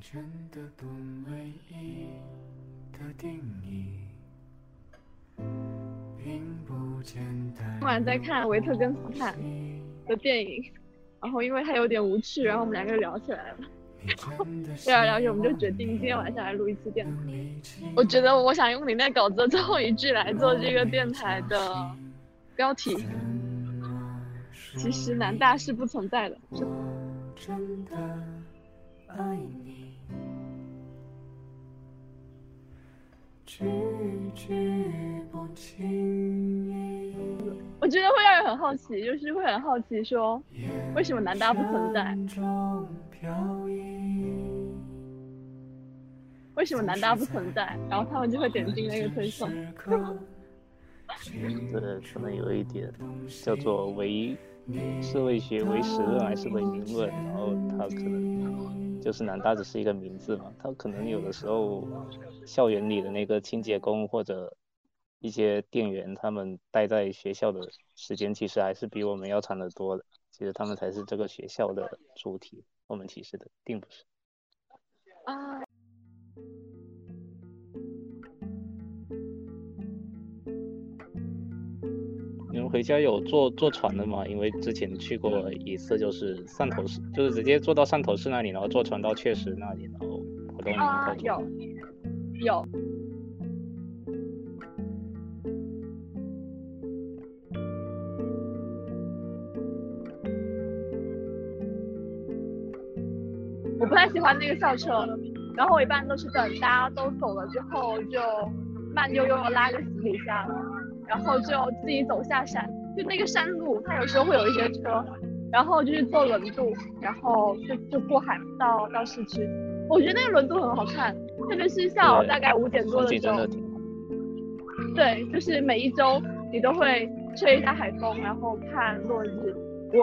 今晚在看维特根斯坦的电影，然后因为他有点无趣，然后我们两个就聊起来了。聊着聊着，我们就决定今天晚上来录一次电台。我觉得我想用你那稿子的最后一句来做这个电台的标题。其实南大是不存在的。我觉得会让人很好奇，就是会很好奇说，为什么南大不存在？为什么南大不存在？然后他们就会点进那个推送。对可能有一点叫做唯社会学为实论还是为名论，然后他可能就是南大只是一个名字嘛，他可能有的时候校园里的那个清洁工或者一些店员，他们待在学校的时间其实还是比我们要长得多的，其实他们才是这个学校的主体，我们其实的并不是。啊。回家有坐坐船的吗？因为之前去过一次，就是汕头市，就是直接坐到汕头市那里，然后坐船到确实那里，然后活动啊有有。我不太喜欢那个校车，然后我一般都是等大家都走了之后，就慢悠悠的拉个行李箱。然后就自己走下山，就那个山路，它有时候会有一些车，然后就是坐轮渡，然后就就过海到到市区。我觉得那个轮渡很好看，特别是下午大概五点多的时候。对，就是每一周你都会吹一下海风，然后看落日。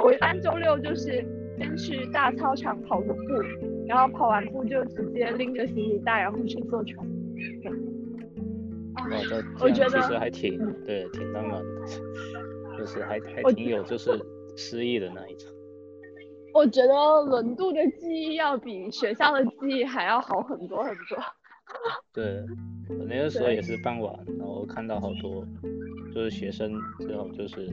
我一般周六就是先去大操场跑个步，然后跑完步就直接拎着行李袋，然后去我觉得其实还挺对，挺浪漫的，就是还还挺有就是诗意的那一种。我觉得轮渡的记忆要比学校的记忆还要好很多很多。对，我那个时候也是傍晚，然后看到好多就是学生，最后就是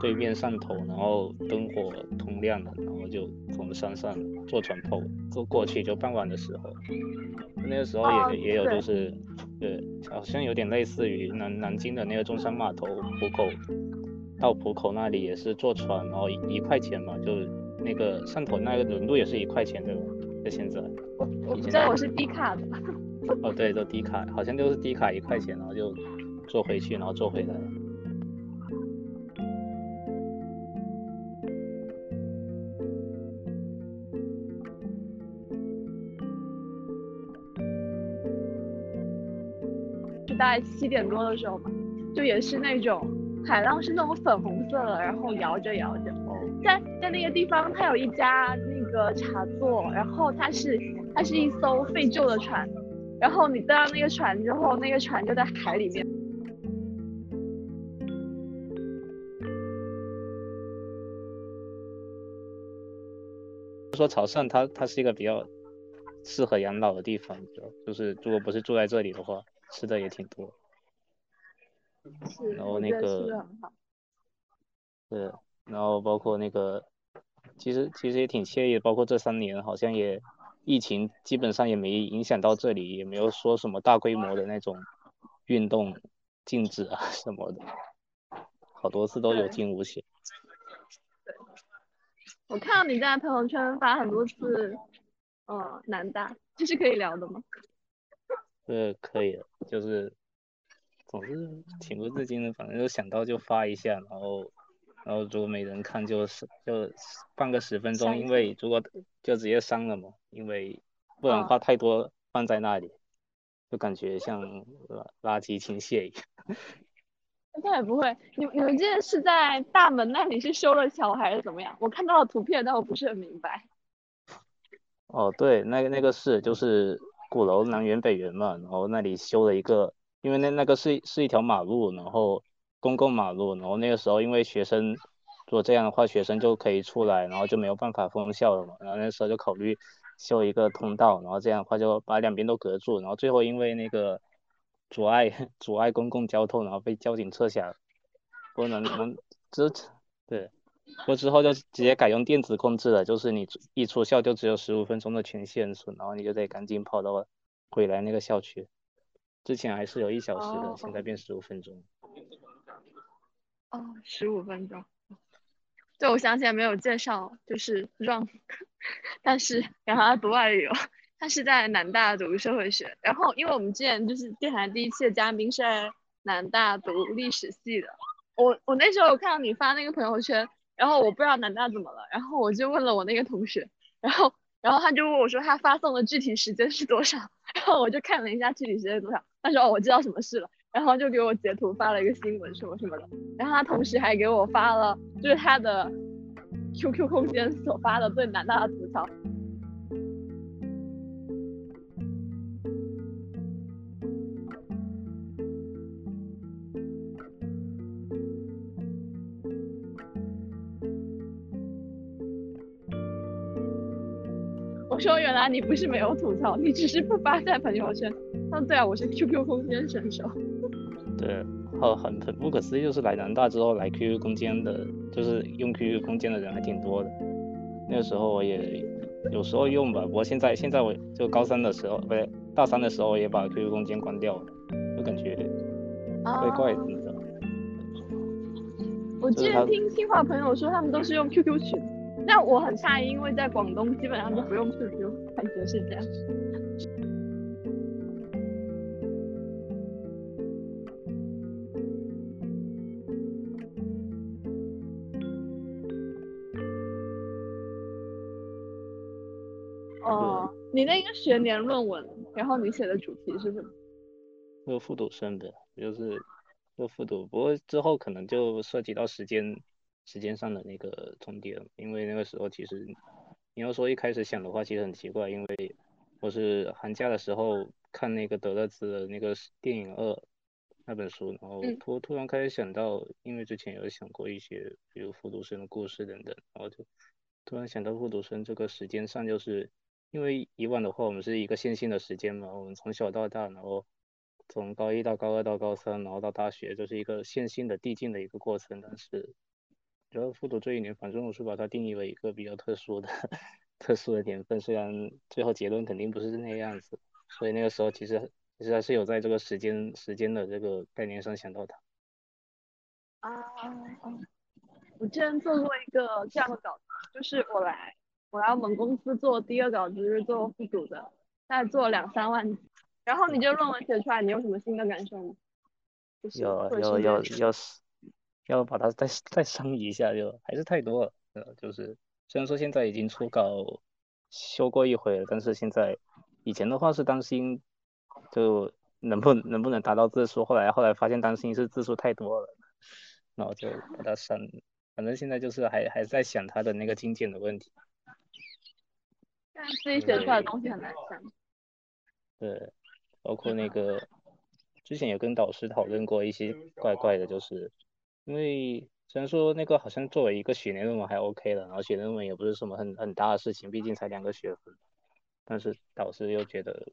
对面上头，然后灯火通亮的，然后就从山上坐船跑坐过去，就傍晚的时候，那个时候也也有就是。对，好像有点类似于南南京的那个中山码头浦口，到浦口那里也是坐船，然后一块钱嘛，就那个汕头那个轮渡也是一块钱对吧？在现在，我我知道我是低卡的。哦对，都低卡，好像就是低卡一块钱，然后就坐回去，然后坐回来。大概七点多的时候吧，就也是那种海浪是那种粉红色的，然后摇着摇着，在在那个地方，它有一家那个茶座，然后它是它是一艘废旧的船，然后你登上那个船之后，那个船就在海里面。说潮汕它它是一个比较适合养老的地方，就是如果不是住在这里的话。吃的也挺多，然后那个，是，然后包括那个，其实其实也挺惬意，包括这三年好像也疫情基本上也没影响到这里，也没有说什么大规模的那种运动禁止啊 什么的，好多次都有惊无险。我看到你在朋友圈发很多次，嗯，南大，这是可以聊的吗？这可以的，就是总是情不自禁的，反正就想到就发一下，然后然后如果没人看，就是就放个十分钟，因为如果就直接删了嘛，因为不然话太多放在那里，就感觉像垃圾倾泻一样。那也不会，你你们这是在大门那里是修了桥还是怎么样？我看到了图片，但我不是很明白。哦，对，那个那个是就是。鼓楼南园北园嘛，然后那里修了一个，因为那那个是是一条马路，然后公共马路，然后那个时候因为学生，如果这样的话，学生就可以出来，然后就没有办法封校了嘛，然后那时候就考虑修一个通道，然后这样的话就把两边都隔住，然后最后因为那个阻碍 阻碍公共交通，然后被交警撤下，不能能支持对，我之后就直接改用电子控制了，就是你一出校就只有十五分钟的权限速，然后你就得赶紧跑到回来那个校区，之前还是有一小时的，现在变十五分钟。哦，十五分钟。对，我想起来没有介绍，就是让，但是然后他读外语，他是在南大读社会学。然后，因为我们之前就是电台第一期的嘉宾是在南大读历史系的，我我那时候有看到你发那个朋友圈，然后我不知道南大怎么了，然后我就问了我那个同学，然后然后他就问我说他发送的具体时间是多少，然后我就看了一下具体时间多少，他说哦我知道什么事了。然后就给我截图发了一个新闻什么什么的，然后他同时还给我发了就是他的 QQ 空间所发的对南大的吐槽。说原来你不是没有吐槽，你只是不发在朋友圈。他说对啊，我是 QQ 空间选手。对，很很很不可思议，就是来南大之后来 QQ 空间的，就是用 QQ 空间的人还挺多的。那个时候我也有时候用吧，不过现在现在我就高三的时候，不对，大三的时候也把 QQ 空间关掉了，就感觉怪怪的，你知道吗？我之前听清华朋友说他们都是用 QQ 群，但我很诧异，因为在广东基本上都不用 QQ，感觉是这样。哦你那个学年论文，然后你写的主题是什么？就复读生的，就是就复读，不过之后可能就涉及到时间时间上的那个重叠了，因为那个时候其实你要说一开始想的话，其实很奇怪，因为我是寒假的时候看那个德勒兹的那个电影二那本书，然后突突然开始想到，因为之前有想过一些比如复读生的故事等等，然后就突然想到复读生这个时间上就是。因为以往的话，我们是一个线性的时间嘛，我们从小到大，然后从高一到高二到高三，然后到大学，就是一个线性的递进的一个过程。但是，主要复读这一年，反正我是把它定义为一个比较特殊的、特殊的年份。虽然最后结论肯定不是那个样子，所以那个时候其实其实还是有在这个时间时间的这个概念上想到它。啊，我之前做过一个这样的稿子，就是我来。我来我们公司做第二稿子是做复读的，大概做两三万字。然后你这论文写出来，你有什么新的感受吗？有有有要要把它再再升一下，就还是太多了。呃，就是虽然说现在已经初稿修过一回了，但是现在以前的话是担心就能不能不能达到字数，后来后来发现担心是字数太多了，然后就把它删。反正现在就是还还在想它的那个精简的问题。但自己写出来的东西很难删。对，包括那个之前有跟导师讨论过一些怪怪的，就是因为虽然说那个好像作为一个学年论文还 OK 的，然后写论文也不是什么很很大的事情，毕竟才两个学分，但是导师又觉得，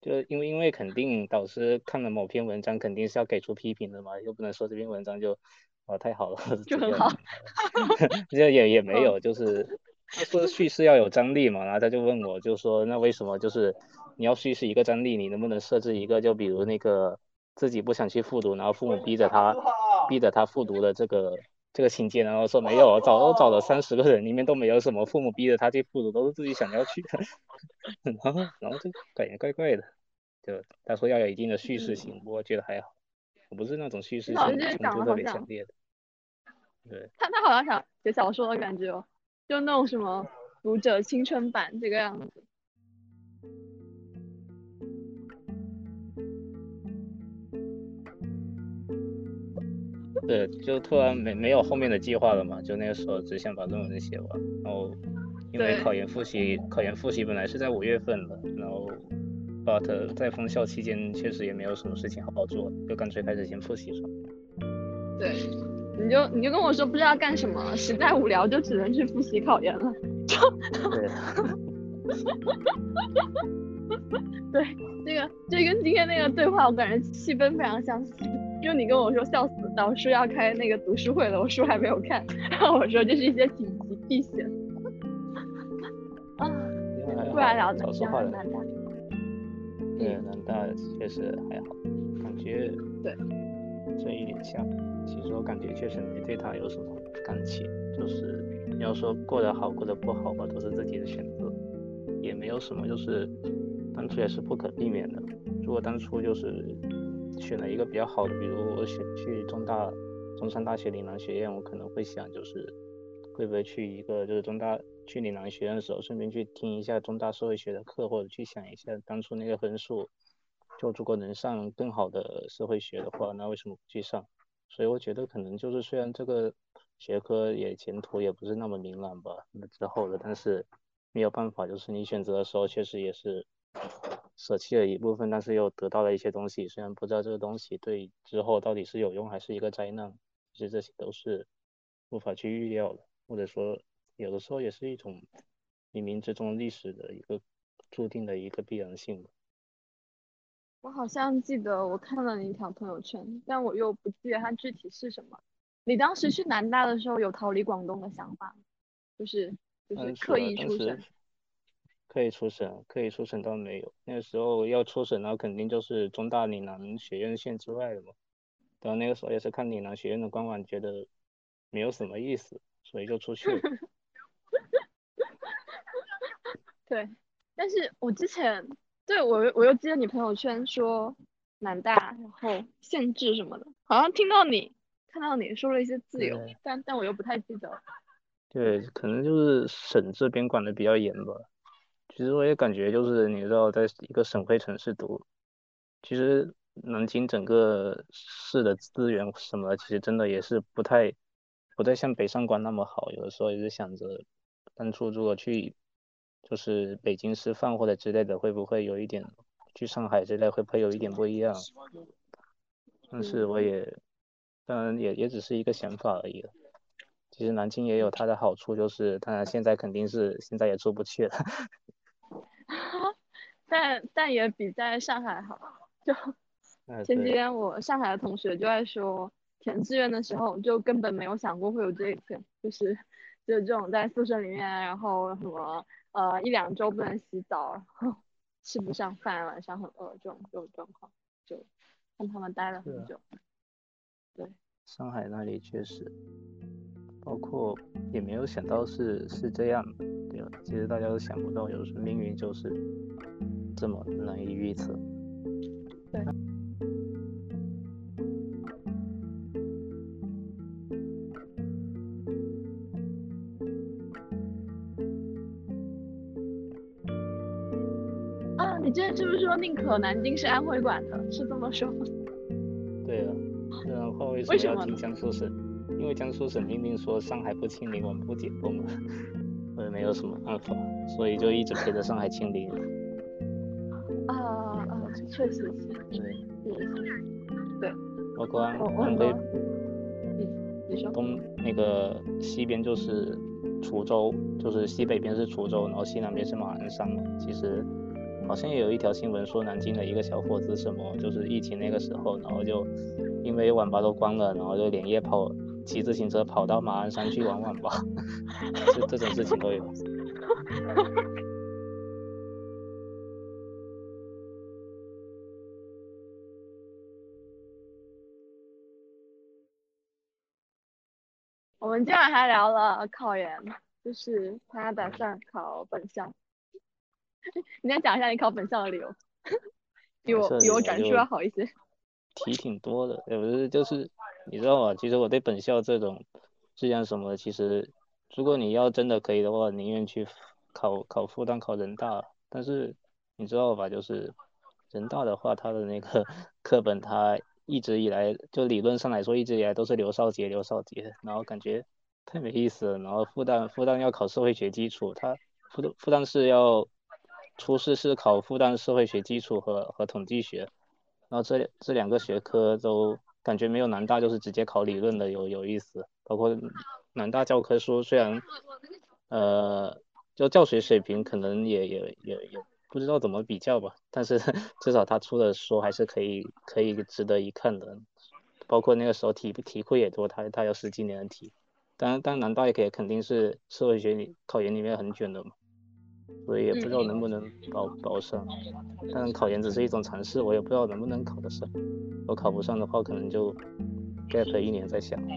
就因为因为肯定导师看了某篇文章，肯定是要给出批评的嘛，又不能说这篇文章就啊太好了，就很好，这也也没有，就是。他说叙事要有张力嘛，然后他就问我，就说那为什么就是你要叙事一个张力，你能不能设置一个，就比如那个自己不想去复读，然后父母逼着他逼着他复读的这个这个情节，然后说没有，找都找了三十个人，里面都没有什么父母逼着他去复读，都是自己想要去的，然后然后就感觉怪怪的，就他说要有一定的叙事性，我觉得还好，我不是那种叙事性冲突特别强烈的，对，他他好像想写小说的感觉哦。就那种什么读者青春版这个样子，对，就突然没没有后面的计划了嘛，就那个时候只想把论文写完，然后因为考研复习，考研复习本来是在五月份的，然后 but 在封校期间确实也没有什么事情好好做，就干脆开始先复习上。对。你就你就跟我说不知道干什么，实在无聊就只能去复习考研了，就对，对，这个这跟今天那个对话，我感觉气氛非常相似。就你跟我说笑死，老师要开那个读书会了，我书还没有看，然后我说这是一些紧急避险。啊，不然聊少数化的南大，对南大确实还好，感觉对，这一点像。其实我感觉确实没对他有什么感情，就是你要说过得好过得不好吧，都是自己的选择，也没有什么，就是当初也是不可避免的。如果当初就是选了一个比较好的，比如我选去中大、中山大学岭南学院，我可能会想就是会不会去一个就是中大去岭南学院的时候，顺便去听一下中大社会学的课，或者去想一下当初那个分数，就如果能上更好的社会学的话，那为什么不去上？所以我觉得可能就是虽然这个学科也前途也不是那么明朗吧，那之后的，但是没有办法，就是你选择的时候确实也是舍弃了一部分，但是又得到了一些东西。虽然不知道这个东西对之后到底是有用还是一个灾难，其实这些都是无法去预料的，或者说有的时候也是一种冥冥之中历史的一个注定的一个必然性吧。我好像记得我看了你一条朋友圈，但我又不记得它具体是什么。你当时去南大的时候有逃离广东的想法，就是就是刻意出省。刻意出省，可以出省倒没有。那个时候要出省，那肯定就是中大岭南学院线之外的嘛。然后那个时候也是看岭南学院的官网，觉得没有什么意思，所以就出去了。对，但是我之前。对我，我又记得你朋友圈说南大，然后限制什么的，好像听到你看到你说了一些自由，但但我又不太记得。对，可能就是省这边管的比较严吧。其实我也感觉就是你知道，在一个省会城市读，其实南京整个市的资源什么，其实真的也是不太不太像北上广那么好。有的时候也是想着，当初如果去。就是北京师范或者之类的，会不会有一点去上海之类会不会有一点不一样？但是我也当然也也只是一个想法而已。其实南京也有它的好处，就是当然现在肯定是现在也出不去了。但但也比在上海好。就前几天我上海的同学就在说，填志愿的时候就根本没有想过会有这一天，就是就是这种在宿舍里面，然后什么。呃，一两周不能洗澡，然后吃不上饭，晚上很饿，这种这种状况，就跟他们待了很久。对，上海那里确实，包括也没有想到是是这样，对吧？其实大家都想不到，有时命运就是这么难以预测。对。啊你之前是不是说宁可南京是安徽管的？是这么说吗？对啊，然后为什么要听江苏省？因为江苏省明明说上海不清零，我们不解封了，我也没有什么办法，所以就一直陪着上海清零。啊啊，确实是。对。对。包括安徽，东那个西边就是滁州，就是西北边是滁州，然后西南边是马鞍山嘛，其实。好像也有一条新闻说，南京的一个小伙子什么，就是疫情那个时候，然后就因为网吧都关了，然后就连夜跑骑自行车跑到马鞍山去玩玩吧，就这种事情都有。我们今晚还聊了考研，就是他打算考本校。你先讲一下你考本校的理由，比我比我转述要好一些。题挺多的，也不是就是你知道吗？其实我对本校这种志愿什么，其实如果你要真的可以的话，宁愿去考考复旦、考人大。但是你知道吧？就是人大的话，它的那个课本，它一直以来就理论上来说，一直以来都是刘少杰、刘少杰，然后感觉太没意思了。然后复旦复旦要考社会学基础，它复复旦是要。初试是考复旦社会学基础和和统计学，然后这这两个学科都感觉没有南大就是直接考理论的有有意思。包括南大教科书虽然呃就教学水平可能也也也也不知道怎么比较吧，但是 至少他出的书还是可以可以值得一看的，包括那个时候题题库也多，他他有十几年的题，当然当然南大也可以肯定是社会学里考研里面很卷的嘛。所以也不知道能不能保保上，但考研只是一种尝试，我也不知道能不能考得上。我考不上的话，可能就 gap 一年再想。对，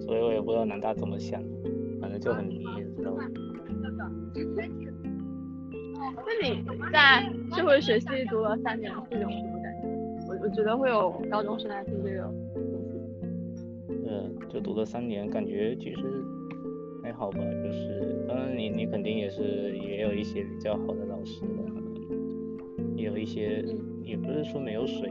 所以我也不知道南大怎么想，反正就很迷，知道吧？那你在社会学系读了三年这种什么感觉？我我觉得会有高中生来听这个东西。嗯，就读了三年，感觉其实还好吧。就是当然你你肯定也是也有一些比较好的老师的，也有一些也不是说没有水，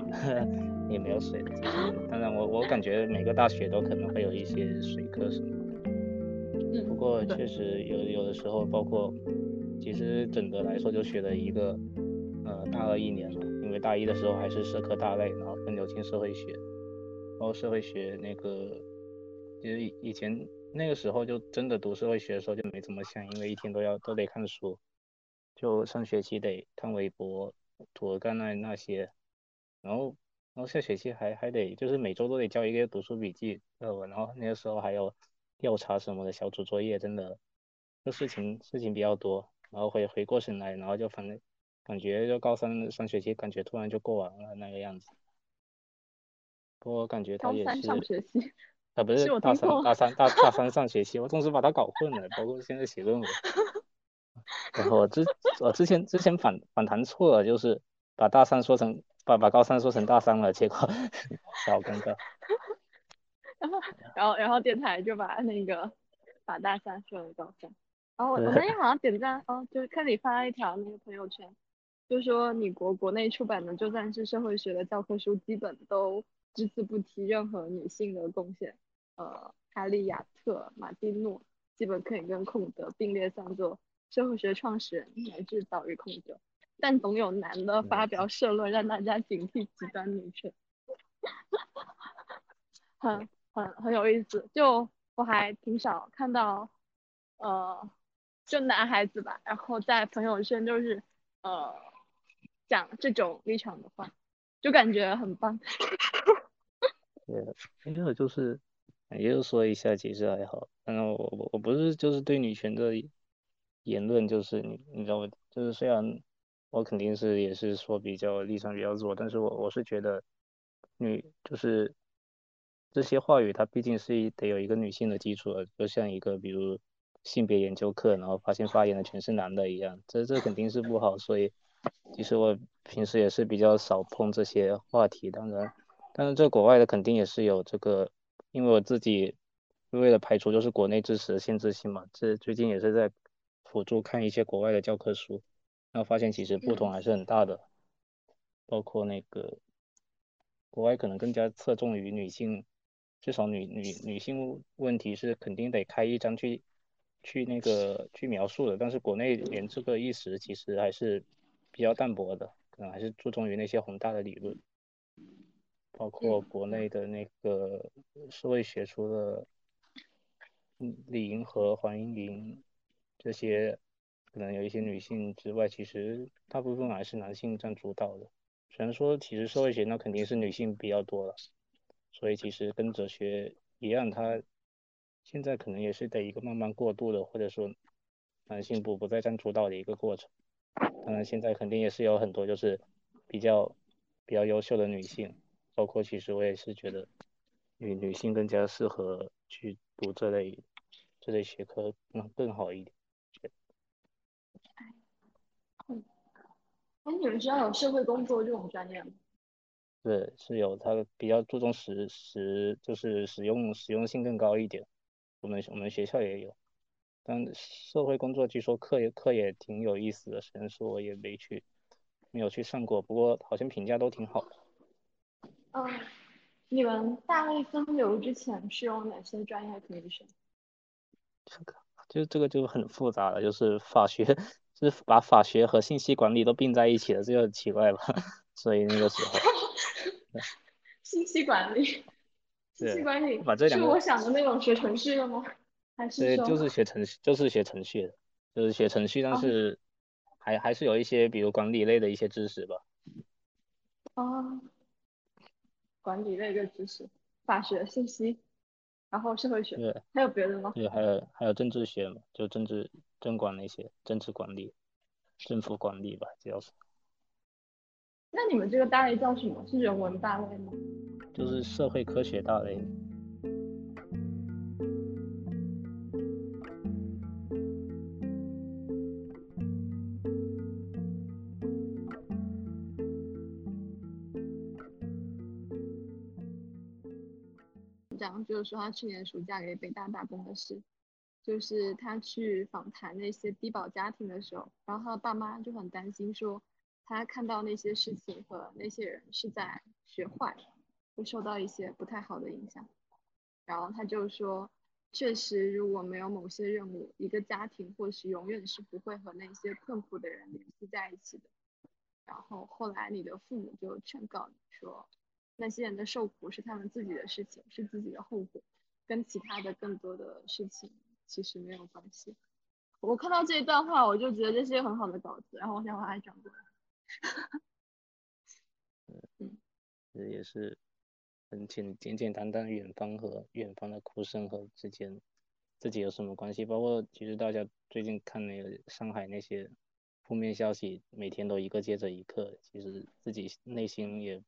也没有水的。就是当然我我感觉每个大学都可能会有一些水课什么过确实有有的时候包括。其实整个来说就学了一个，呃，大二一年了，因为大一的时候还是社科大类，然后分流进社会学，然后社会学那个，其实以前那个时候就真的读社会学的时候就没怎么想，因为一天都要都得看书，就上学期得看微博、涂尔干那那些，然后然后下学期还还得就是每周都得交一个读书笔记呃，然后那个时候还有调查什么的小组作业，真的，这事情事情比较多。然后回回过神来，然后就反正感觉就高三上学期感觉突然就过完了那个样子。不过感觉他也是，他不是大三大三大大三上学期，我总是把他搞混了，包括现在写论文。然后我之我之前之前反反弹错了，就是把大三说成把把高三说成大三了，结果好尴尬。然后然后然后电台就把那个把大三说成高三。然后我那天好像点赞哦，就是看你发了一条那个朋友圈，就说你国国内出版的就算是社会学的教科书，基本都只字不提任何女性的贡献。呃，哈利亚特马丁诺基本可以跟孔德并列算作社会学创始人乃至早于孔德，但总有男的发表社论让大家警惕极端女权，很很很有意思。就我还挺少看到，呃。就男孩子吧，然后在朋友圈就是呃讲这种立场的话，就感觉很棒。对，那个就是也就说一下，其实还好。然后我我我不是就是对女权的言论，就是你你知道吗？就是虽然我肯定是也是说比较立场比较弱，但是我我是觉得女就是这些话语它毕竟是得有一个女性的基础，就像一个比如。性别研究课，然后发现发言的全是男的一样，这这肯定是不好。所以其实我平时也是比较少碰这些话题。当然，但是这国外的肯定也是有这个，因为我自己为了排除就是国内知识的限制性嘛，这最近也是在辅助看一些国外的教科书，然后发现其实不同还是很大的。包括那个国外可能更加侧重于女性，至少女女女性问题是肯定得开一张去。去那个去描述的，但是国内连这个意识其实还是比较淡薄的，可能还是注重于那些宏大的理论，包括国内的那个社会学出的李银河、黄莺莺这些，可能有一些女性之外，其实大部分还是男性占主导的。虽然说其实社会学那肯定是女性比较多了，所以其实跟哲学一样，它。现在可能也是得一个慢慢过渡的，或者说男性不不再占主导的一个过程。当然，现在肯定也是有很多就是比较比较优秀的女性，包括其实我也是觉得女女性更加适合去读这类这类学科更更好一点。哎，你们学校有社会工作这种专业吗？对，是有，它比较注重实实就是实用实用性更高一点。我们我们学校也有，但社会工作据说课也课也挺有意思的，虽然说我也没去，没有去上过，不过好像评价都挺好的。嗯，你们大类分流之前是有哪些专业可以选？这个就这个就很复杂了，就是法学，就是把法学和信息管理都并在一起了，这就很奇怪了。所以那个时候，信息管理，信息管理是把这两个我想的那种学程序的吗？还是对，就是学程序，就是学程序的，就是学程序，但哦是还还是有一些比如管理类的一些知识吧。啊，管理类的知识，法学、信息，然后社会学，对，还有别的吗？对，还有还有政治学嘛，就政治政管那些，政治管理、政府管理吧，主要是那你们这个大类叫什么？是人文大类吗？就是社会科学大类。讲就是说他去年暑假给北大打工的事，就是他去访谈那些低保家庭的时候，然后他爸妈就很担心说，他看到那些事情和那些人是在学坏，会受到一些不太好的影响。然后他就说，确实如果没有某些任务，一个家庭或许永远是不会和那些困苦的人联系在一起的。然后后来你的父母就劝告你说，那些人的受苦是他们自己的事情，是自己的后果，跟其他的更多的事情其实没有关系。我看到这一段话，我就觉得这是一个很好的稿子，然后我想把它转过来。嗯这也是很简简简单单远方和远方的哭声和之间自己有什么关系？包括其实大家最近看那个上海那些负面消息，每天都一个接着一个，其实自己内心也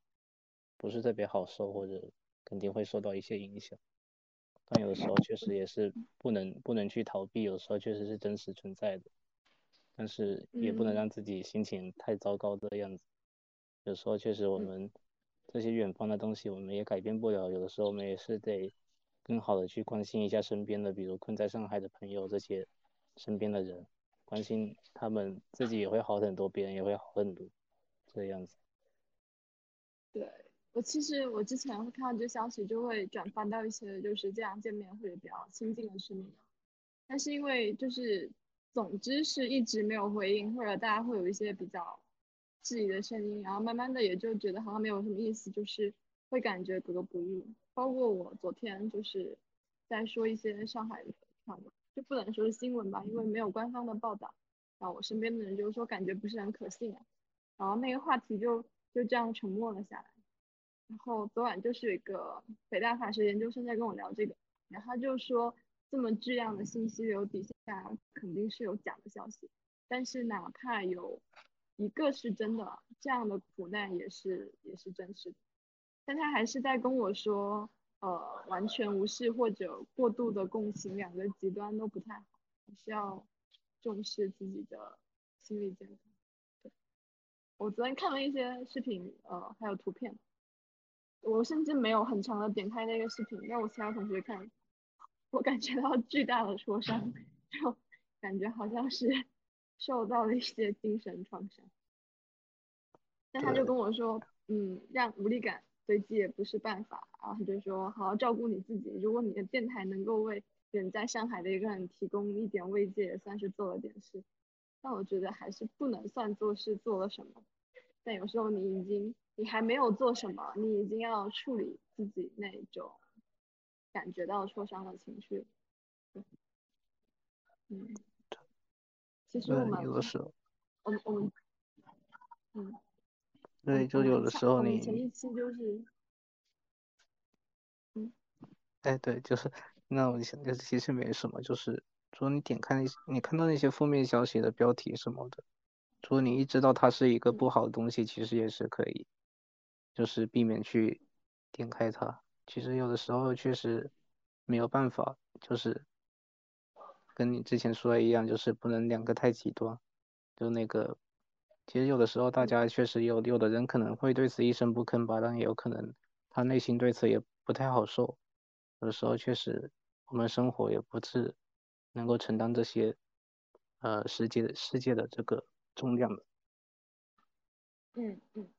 不是特别好受，或者肯定会受到一些影响。但有的时候确实也是不能不能去逃避，有时候确实是真实存在的，但是也不能嗯让自己心情太糟糕的样子。有时候确实我嗯们这些远方的东西我们也改变不了，有的时候我们也是得更好的去关心一下身边的，比如困在上海的朋友这些身边的人，关心他们自己也会好很多，别人也会好很多，这样子。对我其实我之前会看到这消息，就会转发到一些就是这样见面或者比较亲近的市民，但是因为就是总之是一直没有回应，或者大家会有一些比较质疑的声音，然后慢慢的也就觉得好像没有什么意思，就是会感觉格格不入。包括我昨天就是在说一些上海的传闻，就不能说是新闻吧，因为没有官方的报道，然后我身边的人就说感觉不是很可信，然后那个话题就就这样沉默了下来。然后昨晚就是有一个北大法学研究生在跟我聊这个，然后他就说这么巨量的信息流底下肯定是有假的消息，但是哪怕有一个是真的，这样的苦难也是也是真实的。但他还是在跟我说，呃，完全无视或者过度的共情，两个极端都不太好，还是要重视自己的心理健康。对，我昨天看了一些视频，呃，还有图片。我甚至没有很长的点开那个视频，让我其他同学看，我感觉到巨大的挫伤，就感觉好像是 受到了一些精神创伤。但他就跟我说，嗯，让无力感堆积也不是办法，然后他就说好好照顾你自己，如果你的电台能够为远在上海的一个人提供一点慰藉，也算是做了点事。但我觉得还是不能算做事做了什么，但有时候你已经。你还没有做什么，你已经要处理自己那种感觉到受伤的情绪。嗯，其实我们有的时候，我们我们，嗯，对，就有的时候你前你，一期就是，嗯，哎，对，就是，那我想，就是其实没什么，就是说你点开你看到那些负面消息的标题什么的，如果你一知道它是一个不好的东西，其实也是可以。就是避免去点开它。其实有的时候确实没有办法，就是跟你之前说的一样，就是不能两个太极端。就那个，其实有的时候大家确实有有的人可能会对此一声不吭吧，但也有可能他内心对此也不太好受。有的时候确实我们生活也不是能够承担这些呃世界世界的这个重量的。嗯嗯。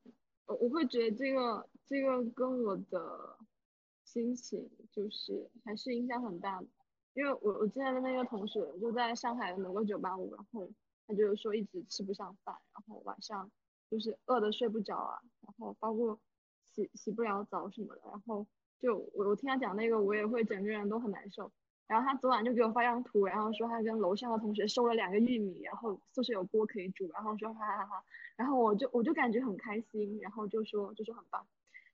我我会觉得这个这个跟我的心情就是还是影响很大的。因为我我之前的那个同学就在上海的某个九八五，然后他就是说一直吃不上饭，然后晚上就是饿的睡不着啊，然后包括洗洗不了澡什么的，然后就我我听他讲那个，我也会整个人都很难受。然后他昨晚就给我发张图，然后说他跟楼上的同学收了两个玉米，然后宿舍有锅可以煮，然后说哈哈哈，然后我就我就感觉很开心，然后就说就说很棒。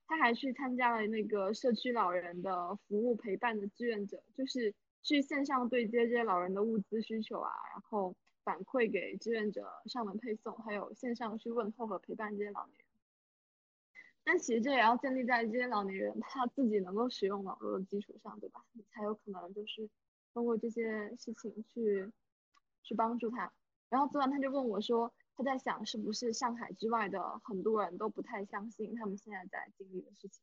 他还去参加了那个社区老人的服务陪伴的志愿者，就是去线上对接这些老人的物资需求啊，然后反馈给志愿者上门配送，还有线上去问候和陪伴这些老年人。但其实这也要建立在这些老年人他自己能够使用网络的基础上，对吧？你才有可能就是通过这些事情去去帮助他。然后昨晚他就问我说，他在想是不是上海之外的很多人都不太相信他们现在在经历的事情。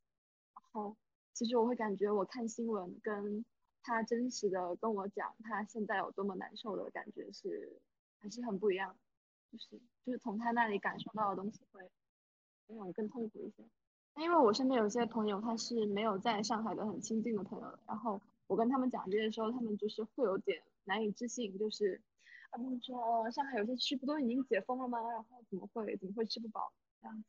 然后其实我会感觉我看新闻跟他真实的跟我讲他现在有多么难受的感觉是还是很不一样，就是就是从他那里感受到的东西会。那种更痛苦一些，因为我身边有些朋友他是没有在上海的很亲近的朋友，然后我跟他们讲这些时候，他们就是会有点难以置信，就是他们说上海有些区不都已经解封了吗？然后怎么会怎么会吃不饱这样子？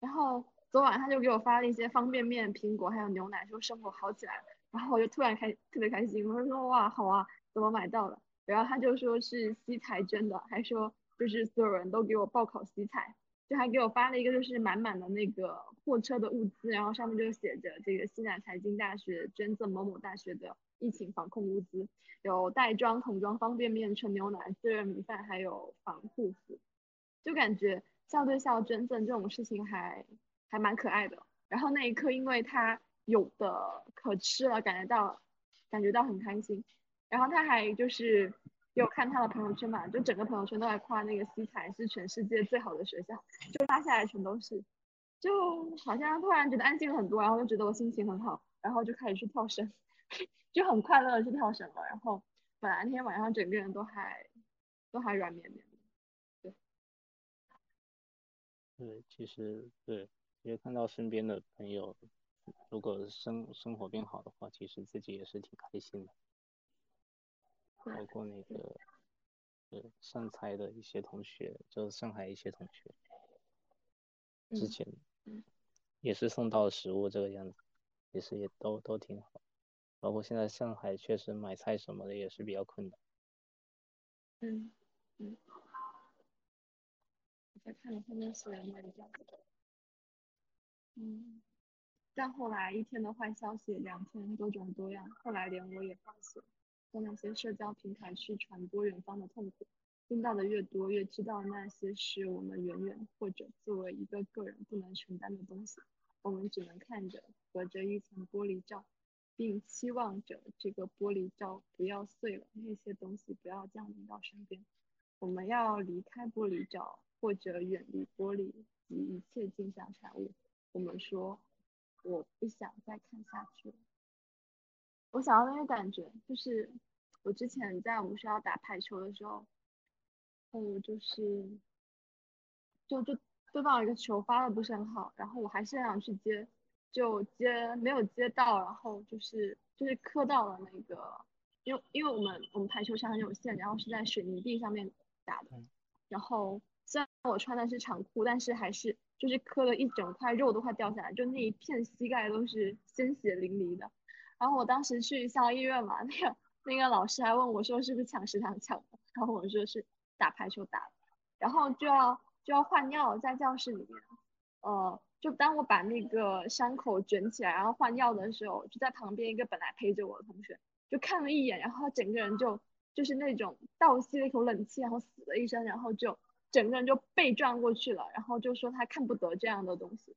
然后昨晚他就给我发了一些方便面、苹果还有牛奶，说生活好起来了，然后我就突然开特别开心，我就说哇好啊，怎么买到了？然后他就说是西财捐的，还说就是所有人都给我报考西财。就还给我发了一个，就是满满的那个货车的物资，然后上面就写着这个西南财经大学捐赠某某大学的疫情防控物资，有袋装、桶装方便面、纯牛奶、自热米饭，还有防护服。就感觉校对校捐赠这种事情还还蛮可爱的。然后那一刻，因为他有的可吃了，感觉到感觉到很开心。然后他还就是。给我看他的朋友圈嘛，就整个朋友圈都在夸那个西财是全世界最好的学校，就发下来全都是，就好像突然觉得安静了很多，然后就觉得我心情很好，然后就开始去跳绳，就很快乐的去跳绳了。然后本来那天晚上整个人都还都还软绵绵的，对。对，其实对，其实看到身边的朋友，如果生生活变好的话，其实自己也是挺开心的。包括那个，呃，上财的一些同学，就是上海一些同学，之前也是送到食物这个样子，也是也都都挺好。包括现在上海确实买菜什么的也是比较困难。嗯嗯。我在看后面写的那个样子。嗯。但后来一天的坏消息，两天多种多样，后来连我也放弃了。从那些社交平台去传播远方的痛苦，听到的越多，越知道那些是我们远远或者作为一个个人不能承担的东西。我们只能看着，隔着一层玻璃罩，并期望着这个玻璃罩不要碎了，那些东西不要降临到身边。我们要离开玻璃罩，或者远离玻璃及一切镜像产物。我们说，我不想再看下去了。我想要那个感觉，就是我之前在我们学校打排球的时候，嗯，就是，就就对方有一个球发的不是很好，然后我还是很想去接，就接没有接到，然后就是就是磕到了那个，因为因为我们我们排球场很有限，然后是在水泥地上面打的，然后虽然我穿的是长裤，但是还是就是磕了一整块肉都快掉下来，就那一片膝盖都是鲜血淋漓的。然后我当时去校医院嘛，那个那个老师还问我说是不是抢食堂抢的，然后我说是打排球打的，然后就要就要换药在教室里面，呃，就当我把那个伤口卷起来然后换药的时候，就在旁边一个本来陪着我的同学就看了一眼，然后他整个人就就是那种倒吸了一口冷气，然后死了一声，然后就整个人就被转过去了，然后就说他看不得这样的东西，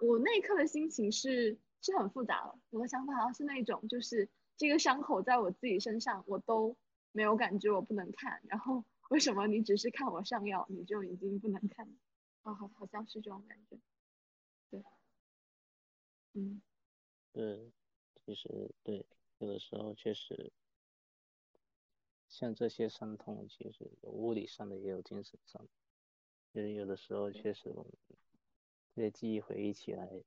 我那一刻的心情是。是很复杂的，我的想法好像是那种，就是这个伤口在我自己身上，我都没有感觉，我不能看。然后为什么你只是看我上药，你就已经不能看？啊，好，好像是这种感觉。对，嗯，对，其实对，有的时候确实，像这些伤痛，其实有物理上的，也有精神上的。就是有的时候确实，我们这些记忆回忆起来。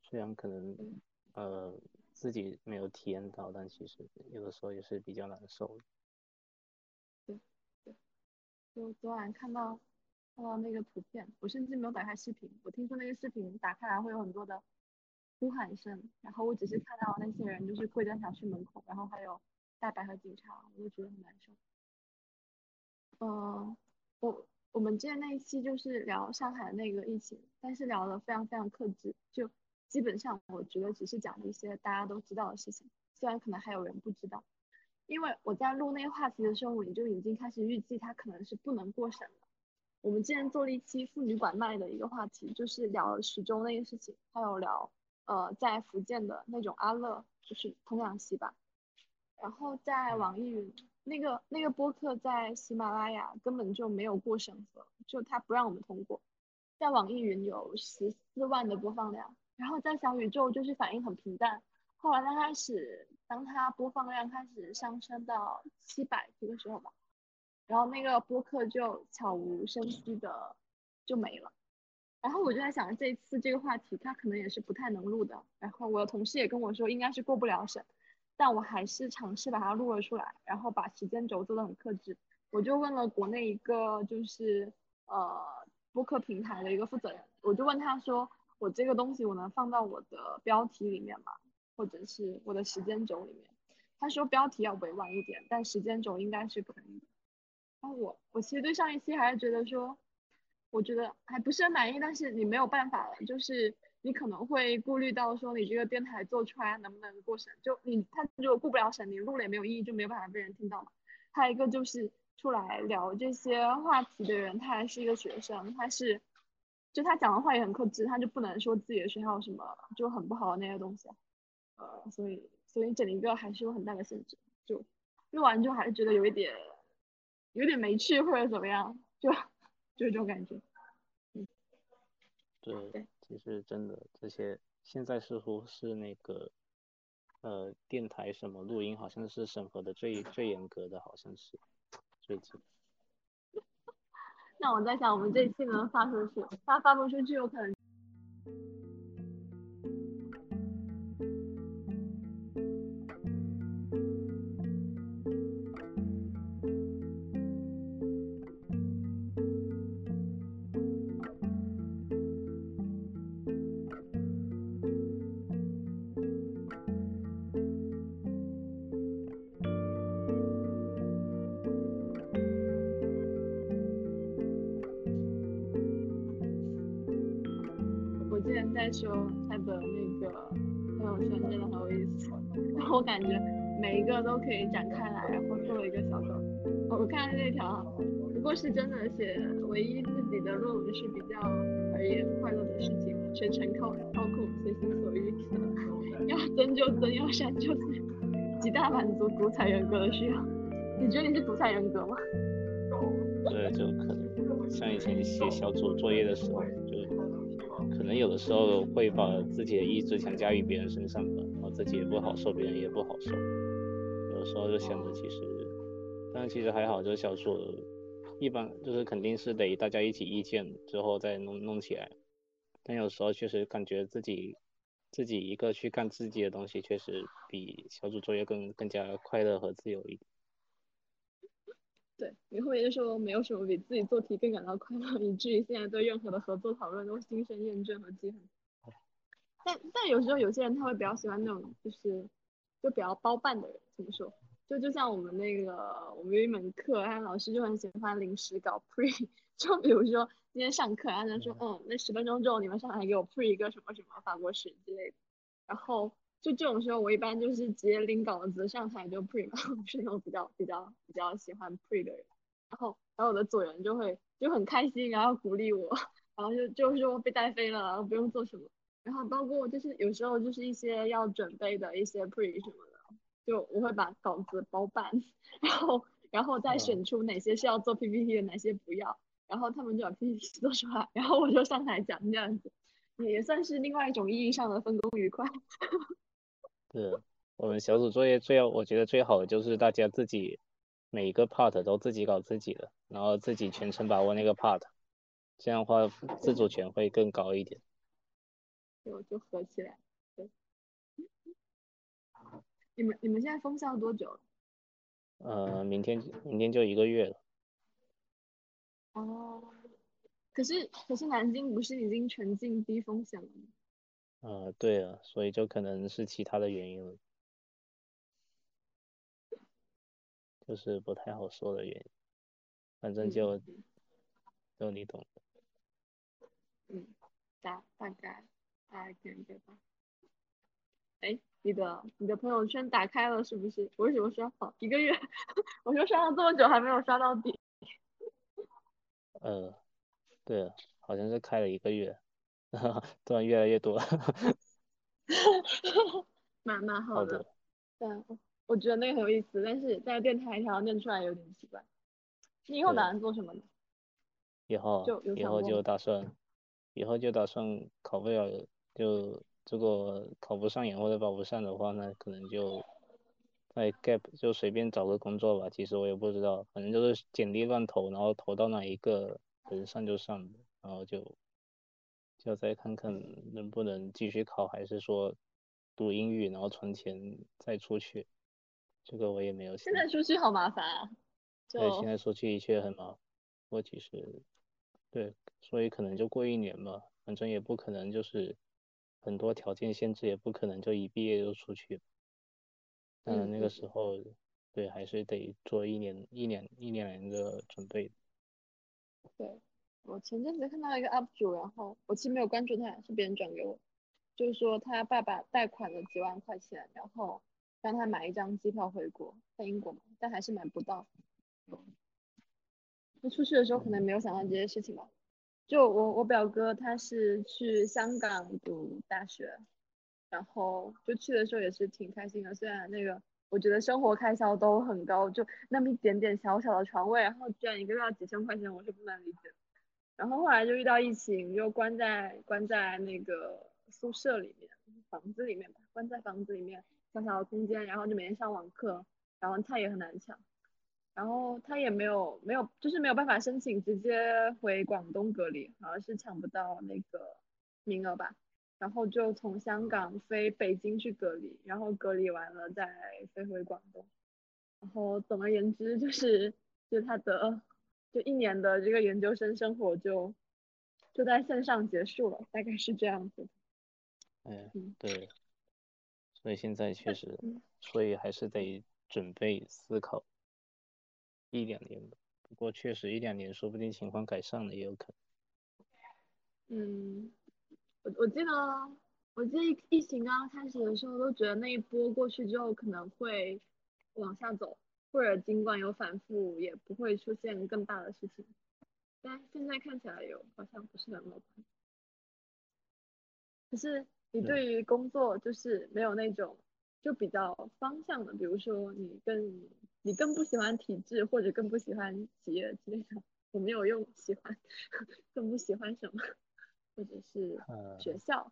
虽然可能，呃，自己没有体验到，但其实有的时候也是比较难受的。对对，就昨晚看到看到那个图片，我甚至没有打开视频，我听说那个视频打开来会有很多的呼喊声，然后我只是看到那些人就是跪在小区门口，然后还有大白和警察，我就觉得很难受。嗯，我我们之前那一期就是聊上海那个疫情，但是聊的非常非常克制，就基本上我觉得只是讲了一些大家都知道的事情，虽然可能还有人不知道。因为我在录那个话题的时候，我就已经开始预计它可能是不能过审了。我们之前做了一期妇女拐卖的一个话题，就是聊了徐州那个事情，还有聊呃在福建的那种阿乐，就是童养媳吧。然后在网易云。那个那个播客在喜马拉雅根本就没有过审核，就他不让我们通过。在网易云有十四万的播放量，然后在小宇宙就是反应很平淡。后来他开始，当他播放量开始上升到七百这个时候吧，然后那个播客就悄无声息的就没了。然后我就在想，这次这个话题它可能也是不太能录的。然后我的同事也跟我说，应该是过不了审。但我还是尝试把它录了出来，然后把时间轴做的很克制。我就问了国内一个就是呃播客平台的一个负责人，我就问他说，我这个东西我能放到我的标题里面吗？或者是我的时间轴里面？他说标题要委婉一点，但时间轴应该是可以的。然后我我其实对上一期还是觉得说，我觉得还不是很满意，但是你没有办法了，就是。你可能会顾虑到说你这个电台做出来能不能过审，就你他如果过不了审，你录了也没有意义，就没有办法被人听到嘛。还有一个就是出来聊这些话题的人，他还是一个学生，他是就他讲的话也很克制，他就不能说自己的学校什么就很不好的那些东西，呃，所以所以整一个还是有很大的限制，就录完就还是觉得有一点有点没趣或者怎么样，就就是这种感觉，嗯，对。其实真的，这些现在似乎是那个，呃，电台什么录音好像是审核的最最严格的，好像是最近。那我在想，我们这期能发出去，发发不出去，有可能。说他的那个朋友圈真的很有意思，然后我感觉每一个都可以展开来，然后做一个小狗。我看那条，不过是真的写唯一自己的论文是比较而言快乐的事情，全程靠操控，随心所欲，要增就增，要删就删，极大满足独裁人格的需要。你觉得你是独裁人格吗？对，就可能像以前写小组作业的时候。可能有的时候会把自己的意志强加于别人身上吧，然后自己也不好受，别人也不好受。有时候就想着其实，但其实还好，就是小组一般就是肯定是得大家一起意见之后再弄弄起来。但有时候确实感觉自己自己一个去干自己的东西，确实比小组作业更更加快乐和自由一点。对，你后面就说没有什么比自己做题更感到快乐，以至于现在对任何的合作讨论都心生厌倦和记恨。但但有时候有些人他会比较喜欢那种就是就比较包办的人，怎么说？就就像我们那个我们有一门课，他老师就很喜欢临时搞 pre，就比如说今天上课，他就说嗯，那十分钟之后你们上来给我 pre 一个什么什么法国史之类的，然后。就这种时候，我一般就是直接拎稿子上台就 pre 嘛，我是那种比较比较比较喜欢 pre 的人。然后，然后我的组员就会就很开心，然后鼓励我，然后就就说被带飞了，然后不用做什么。然后包括就是有时候就是一些要准备的一些 pre 什么的，就我会把稿子包办，然后然后再选出哪些是要做 PPT 的，哪些不要，然后他们就把 PPT 做出来，然后我就上台讲这样子，也算是另外一种意义上的分工愉快。是我们小组作业最要，我觉得最好的就是大家自己每一个 part 都自己搞自己的，然后自己全程把握那个 part，这样的话自主权会更高一点。就就合起来。对。你们你们现在封校多久了？呃，明天明天就一个月了。哦，可是可是南京不是已经全境低风险了吗？呃，对啊，所以就可能是其他的原因了，就是不太好说的原因，反正就就你懂的。嗯，大大概大概这个吧。哎，你的你的朋友圈打开了是不是？我为什么刷好一个月？我说刷了这么久还没有刷到底。呃，对啊，好像是开了一个月，突然越来越多。蛮蛮好的。对，我觉得那个很有意思，但是在电台条念出来有点奇怪。你以后打算做什么呢？以后就以后就打算，以后就打算考不了就。如果考不上研或者保不上的话，那可能就在 gap 就随便找个工作吧。其实我也不知道，反正就是简历乱投，然后投到哪一个能上就上，然后就就再看看能不能继续考，还是说读英语然后存钱再出去。这个我也没有。现在出去好麻烦啊。对，现在出去一切很麻烦。我其实对，所以可能就过一年吧，反正也不可能就是。很多条件限制也不可能就一毕业就出去，嗯，那个时候，对，还是得做一年一年一年的准备。对，我前阵子看到一个 UP 主，然后我其实没有关注他，是别人转给我，就是说他爸爸贷款了几万块钱，然后让他买一张机票回国，在英国嘛，但还是买不到。就出去的时候可能没有想到这些事情吧。就我我表哥他是去香港读大学，然后就去的时候也是挺开心的。虽然那个我觉得生活开销都很高，就那么一点点小小的床位，然后居然一个月要几千块钱，我是不能理解。然后后来就遇到疫情，就关在关在那个宿舍里面，房子里面吧，关在房子里面小小的空间，然后就每天上网课，然后菜也很难抢。然后他也没有没有，就是没有办法申请直接回广东隔离，好像是抢不到那个名额吧。然后就从香港飞北京去隔离，然后隔离完了再飞回广东。然后总而言之，就是就他的就一年的这个研究生生活就就在线上结束了，大概是这样子。嗯，对。所以现在确实，所以还是得准备思考。一两年吧，不过确实一两年，说不定情况改善了也有可能。嗯，我我记得，我记得疫情刚刚开始的时候，都觉得那一波过去之后可能会往下走，或者尽管有反复，也不会出现更大的事情。但现在看起来有好像不是很乐观。可是你对于工作就是没有那种就比较方向的，比如说你更。你更不喜欢体制，或者更不喜欢企业之类的，我没有用喜欢，更不喜欢什么，或者是学校，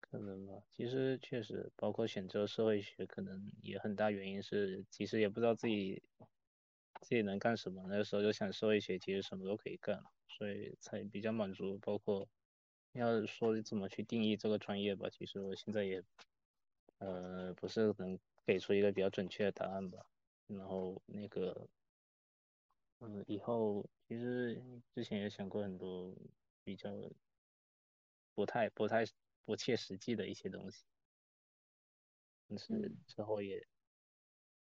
可能吧。其实确实，包括选择社会学，可能也很大原因是，其实也不知道自己自己能干什么。那个时候就想社会学，其实什么都可以干，所以才比较满足。包括要说怎么去定义这个专业吧，其实我现在也呃不是能。给出一个比较准确的答案吧，然后那个，嗯，以后其实之前也想过很多比较不太不太不切实际的一些东西，但是之后也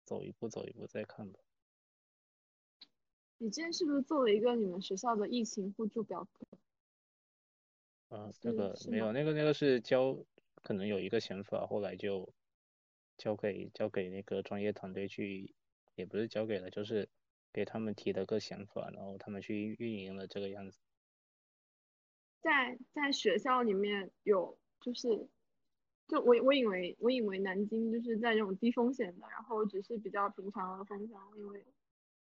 走一步走一步再看吧。你今天是不是做了一个你们学校的疫情互助表格？啊，那个没有，那个那个是交，可能有一个想法，后来就。交给交给那个专业团队去，也不是交给了，就是给他们提了个想法，然后他们去运营了这个样子。在在学校里面有，就是就我我以为我以为南京就是在这种低风险的，然后只是比较平常的封校，因为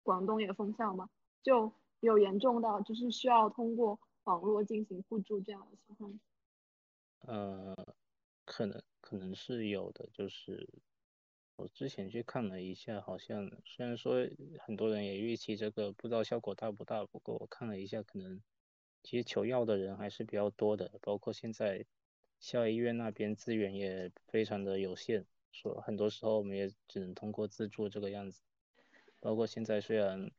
广东也封校嘛，就有严重到就是需要通过网络进行互助这样的情况。呃，可能可能是有的，就是。我之前去看了一下，好像虽然说很多人也预期这个，不知道效果大不大。不过我看了一下，可能其实求药的人还是比较多的，包括现在校医院那边资源也非常的有限，说很多时候我们也只能通过自助这个样子。包括现在虽然，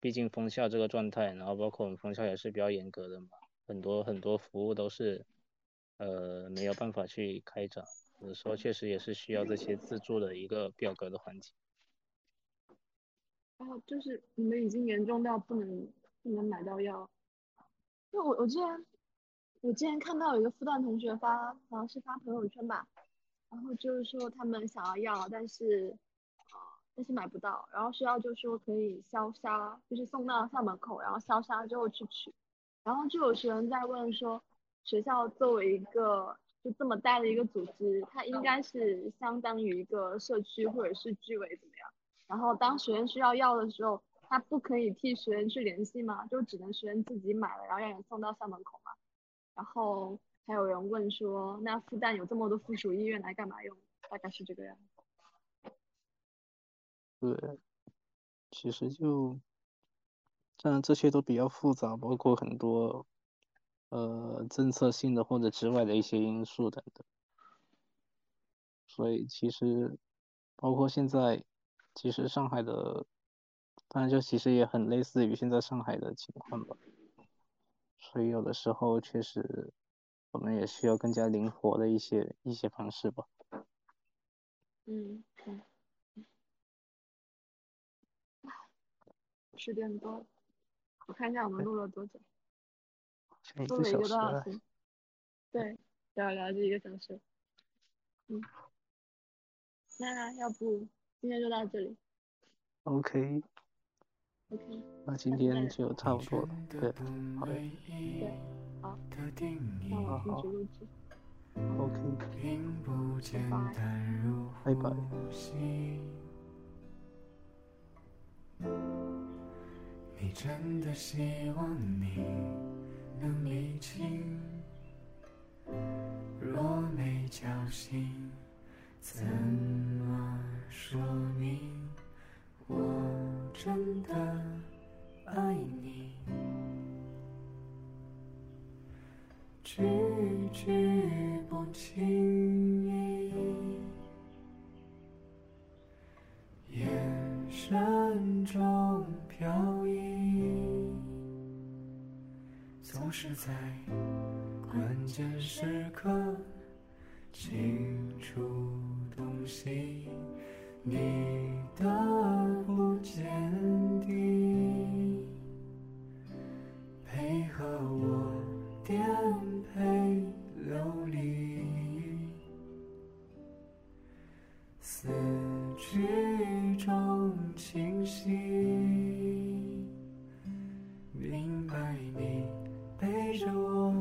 毕竟封校这个状态，然后包括我们封校也是比较严格的嘛，很多很多服务都是，呃没有办法去开展，有时候确实也是需要这些自助的一个表格的环节。哦，就是你们已经严重到不能不能买到药，因为我我之前我之前看到有一个复旦同学发好像是发朋友圈吧，然后就是说他们想要药，但是。但是买不到，然后学校就说可以消杀，就是送到校门口，然后消杀之后去取。然后就有学生在问说，学校作为一个就这么大的一个组织，它应该是相当于一个社区或者是居委怎么样？然后当学生需要药的时候，他不可以替学生去联系吗？就只能学生自己买了，然后让人送到校门口吗？然后还有人问说，那复旦有这么多附属医院来干嘛用？大概是这个样子。对，其实就，当然这些都比较复杂，包括很多，呃，政策性的或者之外的一些因素等等。所以其实，包括现在，其实上海的，当然就其实也很类似于现在上海的情况吧。所以有的时候确实，我们也需要更加灵活的一些一些方式吧。嗯嗯。十点多，我看一下我们录了多久，录了一个多小时，对，聊聊就一个小时，嗯，那要不今天就到这里，OK，OK，那今天就。差不多了，对，好的，对，好，那我停止录制，OK，拜拜，拜拜。你真的希望你能理清？若没侥幸，怎么说明我真的爱你？句句不轻易，眼神中飘逸。总是在关键时刻清楚洞悉你的不坚定，配合我颠沛流离，思绪中清晰，beijou.